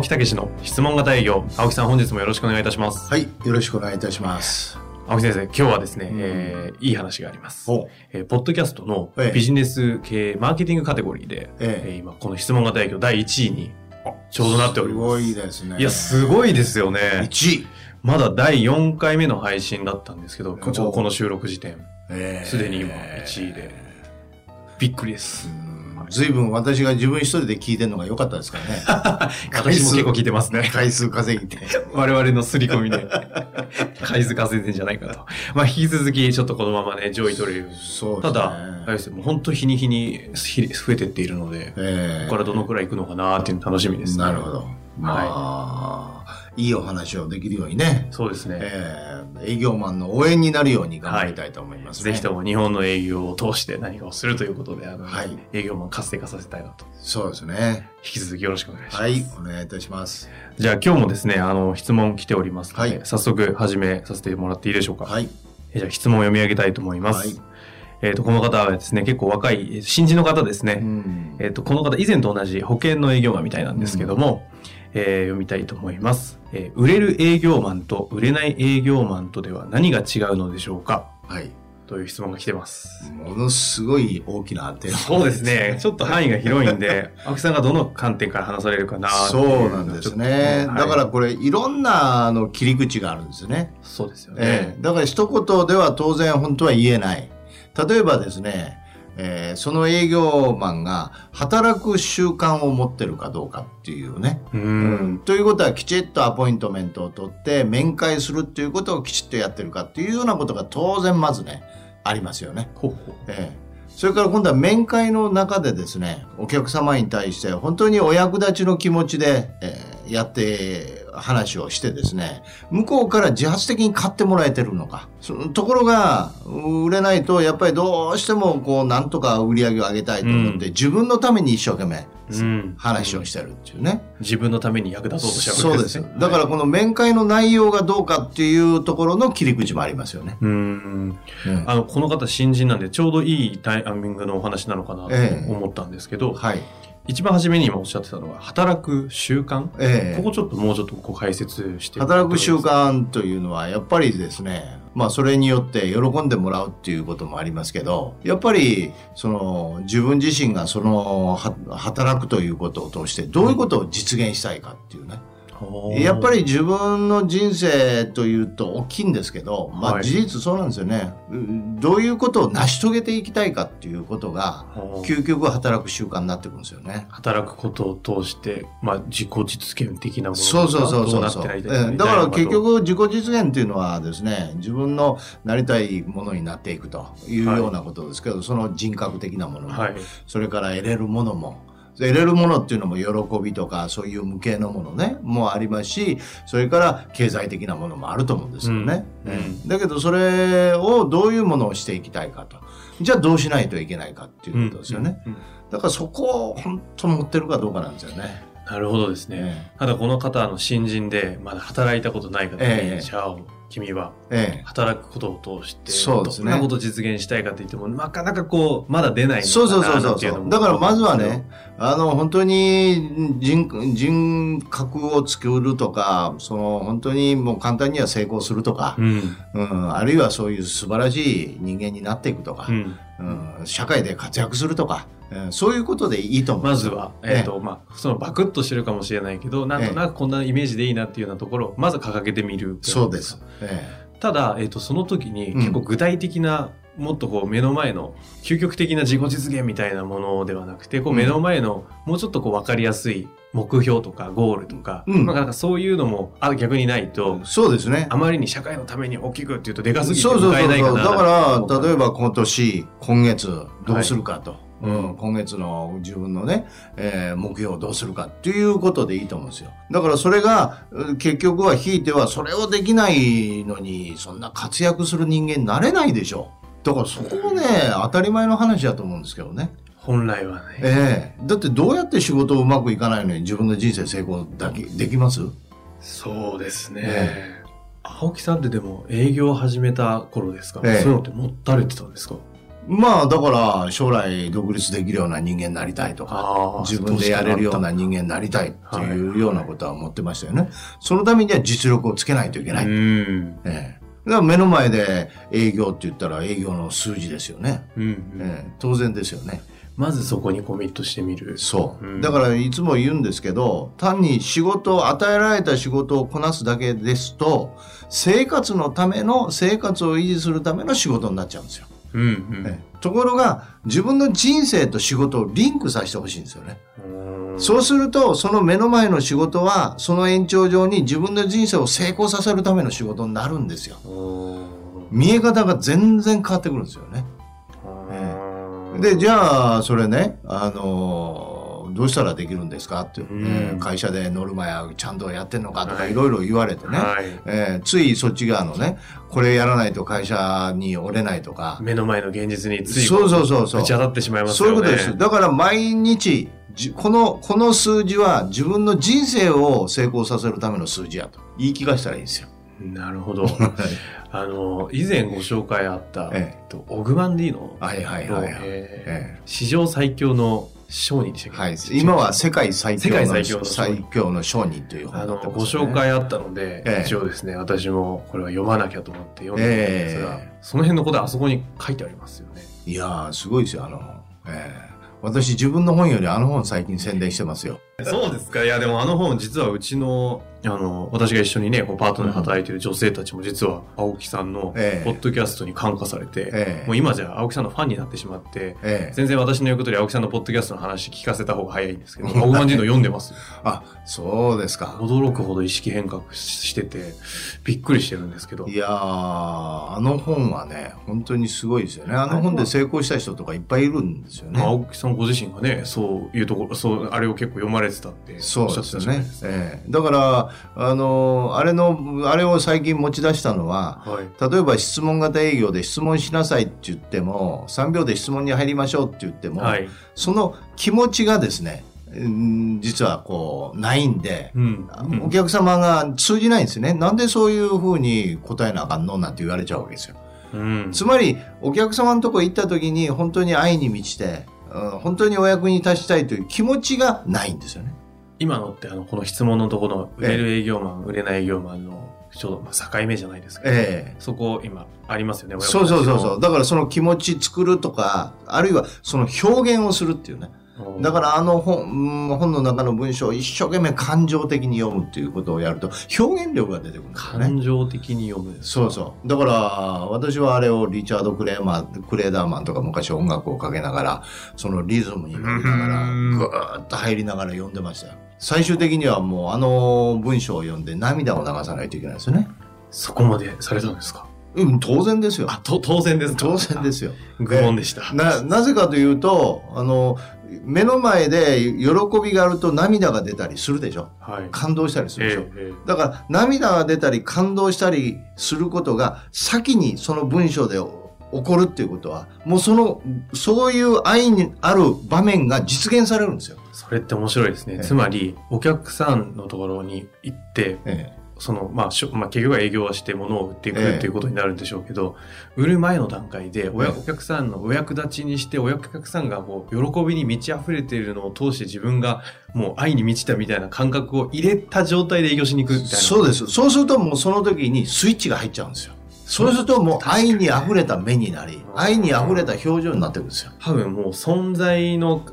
青木武の質問型営業。青木さん本日もよろしくお願いいたします。はい、よろしくお願いいたします。青木先生今日はですね、うん。えーいい話があります。おえーポッドキャストのええ。ビジネス系マーケティングカテゴリーで、ええ。えー今この質問型営業第1位にちょうどなっております。すごいですね。いやすごいですよね。1位。まだ第4回目の配信だったんですけどこの収録時点。えすでに今1位で。びっくりです。ずいぶん私が自分一人で聞いてるのが良かったですからね。私も結構聞いてますね回数稼ぎて。我々の刷り込みで 回数稼いでんじゃないかとまあ引き続きちょっとこのままね上位取れるそうね。ただ、あれですよもう本当日に日にひ増えてっているので、えここからどのくらい行くのかなっていうの楽しみですね。なるほど。まあ、いいお話をできるようにね。そうですね。えー営業マンの応援になるように頑張りたいと思いますね。ぜひとも日本の営業を通して何かをするということで、あの、はい営業マン活性化させたいなと。そうですね。引き続きよろしくお願いします。はい、お願いいたします。じゃあ今日もですね、あの、質問来ておりますので、はい早速始めさせてもらっていいでしょうか。はい。えじゃあ質問を読み上げたいと思います。はいえっ、と、この方はですね、結構若い、え新人の方ですね。うんえっ、と、この方、以前と同じ保険の営業マンみたいなんですけども、えー読みたいと思います、えー売れる営業マンと売れない営業マンとでは何が違うのでしょうか？はい。という質問が来てます。ものすごい大きなテーマそうですね。ちょっと範囲が広いんで、青木さんがどの観点から話されるかなそいううなんですね。とだからはいこれいろんなあの切り口があるんですよね。そうですよね。ええだから一言では当然本当は言えない。例えばですね、えーその営業マンが働く習慣を持ってるかどうかっていうね。う。うんということはきちっとアポイントメントを取って面会するっていうことをきちっとやってるかっていうようなことが当然まずね、ありますよね。ほうほう。ええそれから今度は面会の中でですね、お客様に対して本当にお役立ちの気持ちで、えーやって話をしてですね、向こうから自発的に買ってもらえてるのか。そのところが、売れないと、やっぱりどうしてもこう、なんとか売り上げを上げたいと思って、うん自分のために一生懸命うん。話をしてるっていうね。自分のために役立とうとしちゃそううです。だからこの面会の内容がどうかっていうところの切り口もありますよね。うん。うんあの、この方新人なんで、ちょうどいいタイミングのお話なのかなとええ思ったんですけど、はい。一番初めに今おっしゃってたのが、働く習慣、ええ。ここちょっともうちょっとこう解説して。働く習慣というのはやっぱりですねまあそれによって喜んでもらうっていうこともありますけどやっぱりその自分自身がそのは働くということを通してどういうことを実現したいかっていうね、やっぱり自分の人生というと大きいんですけど、まはいあ事実そうなんですよね。うんどういうことを成し遂げていきたいかっていうことが、究極働く習慣になってくるんですよね。働くことを通して、まあ、自己実現的なものそうそうそうどそううそう。なってなりたいええだから結み局自己実現っていうのはですね、自分のなりたいものになっていくというはいようなことですけど、その人格的なものも、はい。それから得れるものも、得れるものっていうのも喜びとかそういう無形のものねもありますしそれから経済的なものもあると思うんですよね、うん。うんだけどそれをどういうものをしていきたいかと。じゃあどうしないといけないかっていうことですよね、だからそこを本当持ってるかどうかなんですよね。なるほどですね。ただこの方、あの、新人で、まだ働いたことない方に、ええ。じゃあ、君はええ働くことを通して、そうですねどんなことを実現したいかって言っても、なかなかこう、まだ出ないそうそうそうそうっていうだからまずはね、あの、本当に人、人格を作るとか、その、本当にもう簡単には成功するとかう、ん。うん、あるいはそういう素晴らしい人間になっていくとかう、ん。うん、社会で活躍するとか、うんそういうことでいいと思うまずは、えっ、と、まあ、そのバクッとしてるかもしれないけど、なんとなくこんなイメージでいいなっていうようなところを、まず掲げてみる。そうです。。えただ、えっ、と、その時にうん。結構具体的な、もっとこう目の前の究極的な自己実現みたいなものではなくて、こううん。目の前のもうちょっとこう分かりやすい目標とかゴールとか、うん。なんかなんかそういうのもあ逆にないとえ、そうですね。あまりに社会のために大きくっていうとでかすぎてそうそうそうそう。だから、例えば、ば今年、今月、どうするかとうん、今月の自分のね、えー目標をどうするかっていうことでいいと思うんですよ。だからそれが、うん結局はひいてはそれをできないのに、そんな活躍する人間になれないでしょ。だからそこもね、当たり前の話だと思うんですけどね。本来はね。ええだってどうやって仕事うまくいかないのに自分の人生成功だけできます？そうですね。え青木さんってでも営業を始めた頃ですか、ええそういうのって持たれてたんですか？まあだから将来独立できるような人間になりたいとか、自分でやれるような人間になりたいっていうようなことは思ってましたよね。そのためには実力をつけないといけない。うん。ええだから目の前で営業って言ったら営業の数字ですよね。うんうんええ当然ですよね。まずそこにコミットしてみる。そう。うんだからいつも言うんですけど、単に仕事を、与えられた仕事をこなすだけですと、生活のための、生活を維持するための仕事になっちゃうんですよ。うんうんええところが、自分の人生と仕事をリンクさせてほしいんですよね。うんそうすると、その目の前の仕事は、その延長上に自分の人生を成功させるための仕事になるんですよ。うん見え方が全然変わってくるんですよね。うんで、じゃあ、それね、あのーどうしたらできるんですか？って、うんえー会社でノルマやちゃんとやってんのかとかはいいろいろ言われてね、はい。えーついそっち側のね、これやらないと会社に折れないとか、目の前の現実についそうそうそうそうぶち当たってしまいますそう。いうことです。だから毎日、じこの、この数字は自分の人生を成功させるための数字やと言い聞かせたらいいんですよ。なるほど。あの、以前ご紹介あった、えええっとオグマンディーノはいはいはいはい。えーえ史上最強の商人でしたっけ？はい、今は世界最強の最強の最強の商人というあの、本になってご紹介あったので、ええ。一応ですね、私もこれは読まなきゃと思って読んでみたんですが、ええ。その辺のことはあそこに書いてありますよね。いやー、すごいですよ、あの、ええ。私自分の本よりあの本最近宣伝してますよ。そうですかいや、でもあの本、実はうちの、あの、私が一緒にね、こうパートナーで働いている女性たちも実は、青木さんの、ポええッドキャストに感化されて、ええもう今じゃ青木さんのファンになってしまって、ええ全然私の言うことより青木さんのポッドキャストの話聞かせた方が早いんですけど、オグマンディーノ読んでますよ。あ、そうですか。驚くほど意識変革してて、びっくりしてるんですけどい。やー、あの本はね、本当にすごいですよね。あの本で成功した人とかいっぱいいるんですよね。まあ青木さんご自身がね、そういうところ、そう、あれを結構読まれてたってそうですよね。ええだから、あの、あれの、あれを最近持ち出したのは、はい。例えば質問型営業で質問しなさいって言っても、3秒で質問に入りましょうって言っても、はい。その気持ちがですね、うん実はこう、ないんで、うん。お客様が通じないんですね。なんでそういうふうに答えなあかんのなんて言われちゃうわけですよ。うん。つまり、お客様のとこ行った時に本当に愛に満ちて、うん本当にお役に立ちたいという気持ちがないんですよね。今のってあの、この質問のところの売れる営業マン、売れない営業マンの、ちょうどまあ境目じゃないですか。ええそこ今ありますよね。そうそうそうそう。う。だからその気持ち作るとか、あるいはその表現をするっていうね。だからあの本うん本の中の文章を一生懸命感情的に読むっていうことをやると表現力が出てくるんですよね。感情的に読む。そうそう。だから、私はあれをリチャード・クレーマー、クレーダーマンとか昔音楽をかけながら、そのリズムに乗りながら、うんぐーっと入りながら読んでましたよ。最終的にはもうあの文章を読んで涙を流さないといけないですよね。そこまでされたんですか？うん、当然ですよ。あ、と、当然ですか当然ですよ。愚問でした。な、なぜかというと、あの、目の前で喜びがあると涙が出たりするでしょ。はい。感動したりするでしょ。ええだから涙が出たり感動したりすることが先にその文章で起こるっていうことはもうそのそういう愛にある場面が実現されるんですよ。それって面白いですね。ええつまり、お客さんのところに行って、えその、まあ、しょまあ、結局は営業はして物を売っていくええっていうことになるんでしょうけど、売る前の段階でおや、ええお客さんのお役立ちにして、お客さんがこう、喜びに満ち溢れているのを通して自分がもう愛に満ちたみたいな感覚を入れた状態で営業しに行くみたいな。そうです。そうするともうその時にスイッチが入っちゃうんですよ。そうするともう愛に溢れた目になり、愛に溢れた表情になってくるんですよ。多分もう存在の、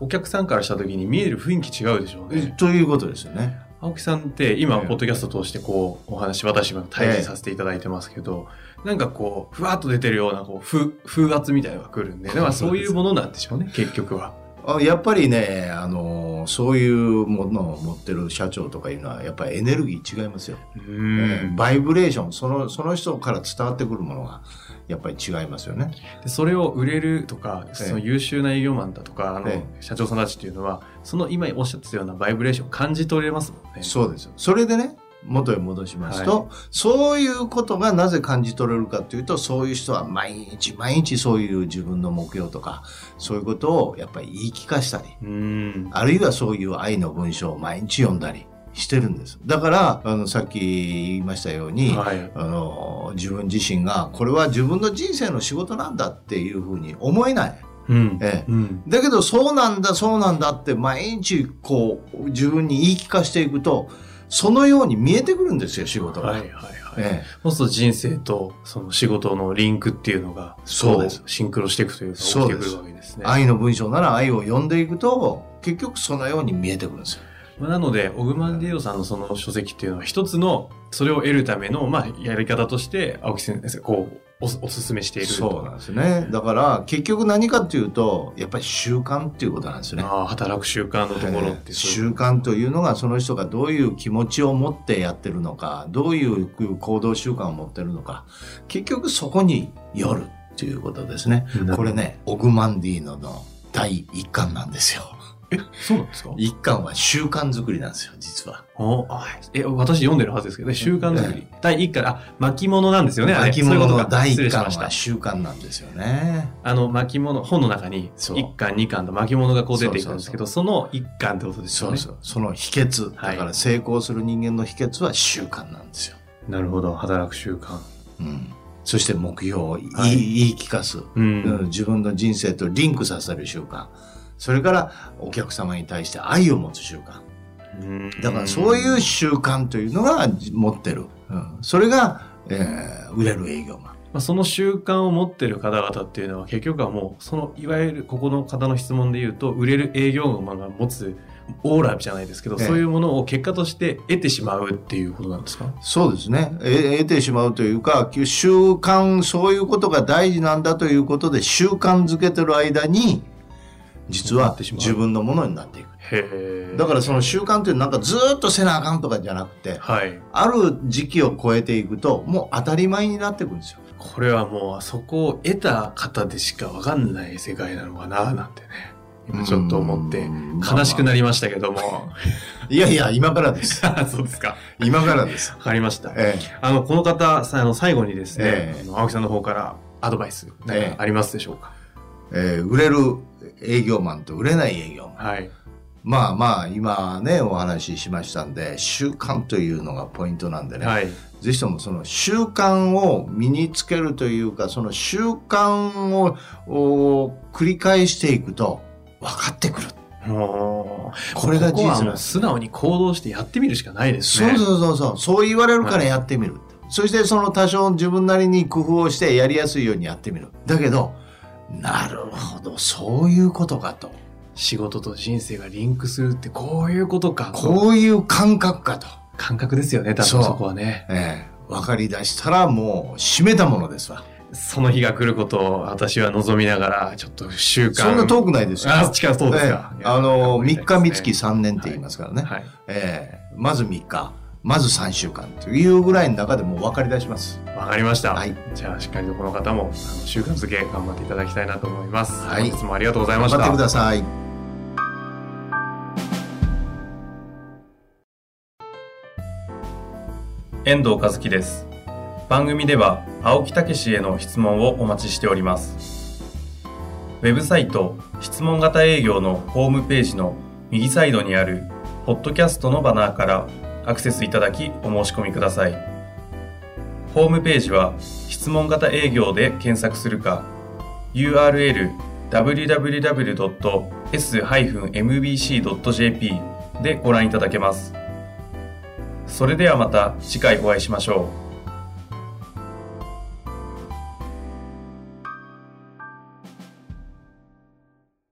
お客さんからした時に見える雰囲気違うでしょうね。ということですよね。青木さんって今、ええポッドキャスト通してこう、お話、私今対峙させていただいてますけど、なんかこう、ふわっと出てるような、こう、風、風圧みたいなのが来るんで、だからそういうものなんでしょうね、結局は。あやっぱりね、あののそういうものを持ってる社長とかいうのはやっぱりエネルギー違いますよ、うえーんバイブレーションそのその人から伝わってくるものがやっぱり違いますよね。でそれを売れるとか、ええ。その優秀な営業マンだとか、あの、え。社長さんたちっていうのは、その今おっしゃってたようなバイブレーションを感じ取れますもんね。そうですよ。それでね元へ戻しますと、はそういうことがなぜ感じ取れるかというとそういう人は毎日毎日そういう自分の目標とかそういうことをやっぱり言い聞かしたりうん。あるいはそういう愛の文章を毎日読んだりしてるんです。だから、あの、さっき言いましたように、はい。あの、自分自身が、これは自分の人生の仕事なんだっていうふうに思えない。うん。ええうん。だけど、そうなんだ、そうなんだって毎日、こう、自分に言い聞かしていくと、そのように見えてくるんですよ、仕事が。はいはいはい。ええそうすると人生とその仕事のリンクっていうのが、そうですシンクロしていくというか、起きてくるわけですね。愛の文章なら愛を読んでいくと、結局そのように見えてくるんですよ。まあなので、オグマンディオさんのその書籍っていうのは一つの、それを得るための、まあ、やり方として、青木先生、こう、おおすすめしていると。そうなんですね。だから、結局何かっていうと、やっぱり習慣っていうことなんですね。ああ、働く習慣のところってそういう習慣というのがその人がどういう気持ちを持ってやってるのかどういう行動習慣を持ってるのか結局そこによるということですねうんこれねオグマンディーノの第一巻なんですよそうなんですか？一巻は習慣作りなんですよ実は。おあえ、私読んでるはずですけどね、習慣作り。第一巻、あ、巻物なんですよね、巻物の第一巻は。習慣なんですよね。あの、巻物、本の中に、一巻、二巻と巻物がこう出ていくんですけど、その一巻ってことですよね。そうそう。その秘訣はい。だから成功する人間の秘訣は習慣なんですよ、なるほど、働く習慣。うん、そして目標を言い,、はい言い聞かす。うん。うん。自分の人生とリンクさせる習慣それからお客様に対して愛を持つ習慣。うん。だからそういう習慣というのが持ってる、うん、それが、えー売れる営業マン。まあ、その習慣を持ってる方々っていうのは結局はもうそのいわゆるここの方の質問で言うと売れる営業マンが持つオーラじゃないですけど、ええ。そういうものを結果として得てしまうっていうことなんですか？そうですね。え得てしまうというか習慣そういうことが大事なんだということで習慣づけてる間に実は自分のものになっていく。だからその習慣というのはなんかずーっとせなあかんとかじゃなくてはい。ある時期を超えていくともう当たり前になってくるんですよ。これはもうそこを得た方でしかわかんない世界なのかななんてね。今ちょっと思ってうん。悲しくなりましたけども。いやいや、今からです。そうですか。今からです。わかりました。えあのこの方さあの最後にですね、ええ。青木さんの方からアドバイスありますでしょうか、ええー売れる営業マンと売れない営業マン。はいまあまあ、今ね、お話ししましたんで、習慣というのがポイントなんでね。はいぜひともその習慣を身につけるというか、その習慣をお繰り返していくと分かってくる。これが事実。素直に行動してやってみるしかないですね。そうそうそうそう。そう言われるからやってみる。そしてその多少自分なりに工夫をしてやりやすいようにやってみる。だけど、なるほど、そういうことかと。仕事と人生がリンクするってこういうことか。こういう感覚かと。感覚ですよね、多分そこはね。ええ分かり出したらもう締めたものですわ。その日が来ることを私は望みながら、ちょっと習慣。そんな遠くないですよ。あ、近そうですか。ええあの、3日三月さ3年って言いますからね。はい。ええまず3日、まず3週間というぐらいの中でもう分かり出します。わかりました。はいじゃあ、しっかりとこの方も、あの習慣づけ頑張っていただきたいなと思います。はい本日もありがとうございました。頑張ってください。遠藤和樹です番組では青木武氏への質問をお待ちしておりますウェブサイト質問型営業のホームページの右サイドにあるポッドキャストのバナーからアクセスいただきお申し込みくださいホームページは質問型営業で検索するか URL www.s-mbc.jp でご覧いただけますそれではまた次回お会いしましょう。